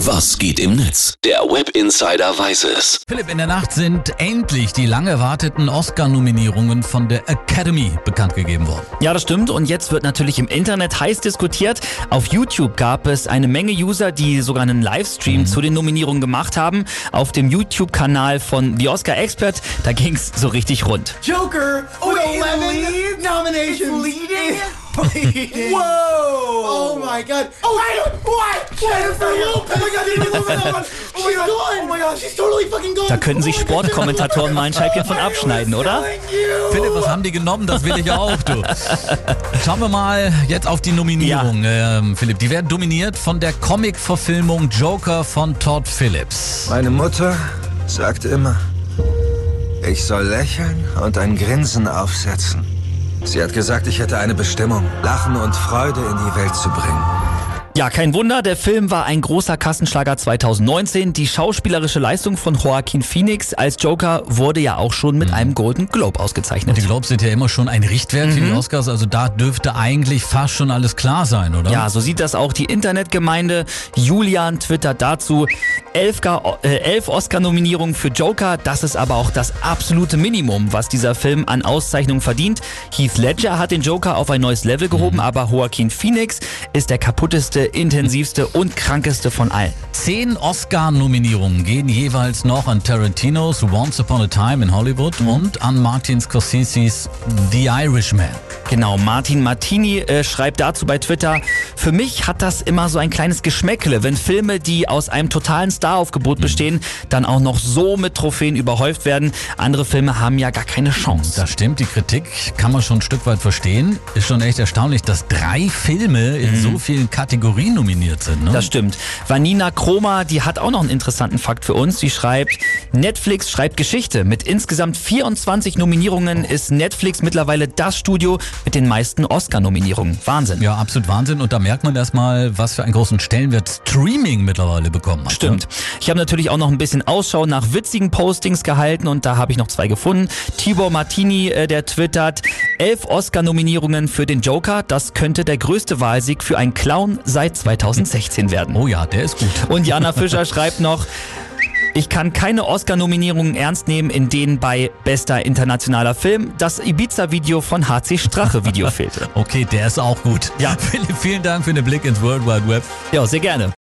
Was geht im Netz? Der Web Insider weiß es. Philipp, in der Nacht sind endlich die lang erwarteten Oscar-Nominierungen von der Academy bekannt gegeben worden. Ja, das stimmt. Und jetzt wird natürlich im Internet heiß diskutiert. Auf YouTube gab es eine Menge User, die sogar einen Livestream Mhm. zu den Nominierungen gemacht haben. Auf dem YouTube-Kanal von The Oscar Expert, da ging's so richtig rund. Joker with 11 nominations. Bleeding? Whoa! Oh my god. Oh, wait, what? Jennifer Lopez. Oh my god, one? Oh my god. Oh my god, she's totally fucking gone. Da könnten sich Sportkommentatoren mal ein Scheibchen von abschneiden, oder? Philipp, was haben die genommen? Das will ich ja auch, du. Schauen wir mal jetzt auf die Nominierung, ähm, Philipp. Die werden dominiert von der Comic-Verfilmung Joker von Todd Phillips. Meine Mutter sagt immer, ich soll lächeln und ein Grinsen aufsetzen. Sie hat gesagt, ich hätte eine Bestimmung, Lachen und Freude in die Welt zu bringen. Ja, kein Wunder, der Film war ein großer Kassenschlager 2019. Die schauspielerische Leistung von Joaquin Phoenix als Joker wurde ja auch schon mit einem Golden Globe ausgezeichnet. Die Globes sind ja immer schon ein Richtwert für die Oscars, also da dürfte eigentlich fast schon alles klar sein, oder? Ja, so sieht das auch die Internetgemeinde. Julian twittert dazu. Elf, äh, elf Oscar-Nominierungen für Joker, das ist aber auch das absolute Minimum, was dieser Film an Auszeichnungen verdient. Heath Ledger hat den Joker auf ein neues Level gehoben, aber Joaquin Phoenix ist der kaputteste, intensivste und krankeste von allen. Zehn Oscar-Nominierungen gehen jeweils noch an Tarantinos Once Upon a Time in Hollywood und an Martin Scorseses The Irishman. Genau, Martin Martini äh, schreibt dazu bei Twitter, für mich hat das immer so ein kleines Geschmäckle, wenn Filme, die aus einem totalen Staraufgebot bestehen, dann auch noch so mit Trophäen überhäuft werden. Andere Filme haben ja gar keine Chance. Das stimmt, die Kritik kann man schon ein Stück weit verstehen. Ist schon echt erstaunlich, dass drei Filme in so vielen Kategorien nominiert sind. Ne? Das stimmt. Vanina Kroma, die hat auch noch einen interessanten Fakt für uns. Sie schreibt, Netflix schreibt Geschichte. Mit insgesamt 24 Nominierungen ist Netflix mittlerweile das Studio mit den meisten Oscar-Nominierungen. Wahnsinn. ja, absolut Wahnsinn. Und da merkt man erstmal, was für einen großen Stellenwert Streaming mittlerweile bekommen hat. Stimmt. Ich habe natürlich auch noch ein bisschen Ausschau nach witzigen Postings gehalten und da habe ich noch zwei gefunden. Tibor Martini, äh, der twittert, elf Oscar-Nominierungen für den Joker. Das könnte der größte Wahlsieg für einen Clown seit 2016 werden. Ne? Oh ja, der ist gut. Und Jana Fischer schreibt noch, ich kann keine Oscar-Nominierungen ernst nehmen, in denen bei bester internationaler Film das Ibiza-Video von HC Strache Video fehlte. Okay, der ist auch gut. Ja. Philipp, vielen Dank für den Blick ins World Wide Web. Ja, sehr gerne.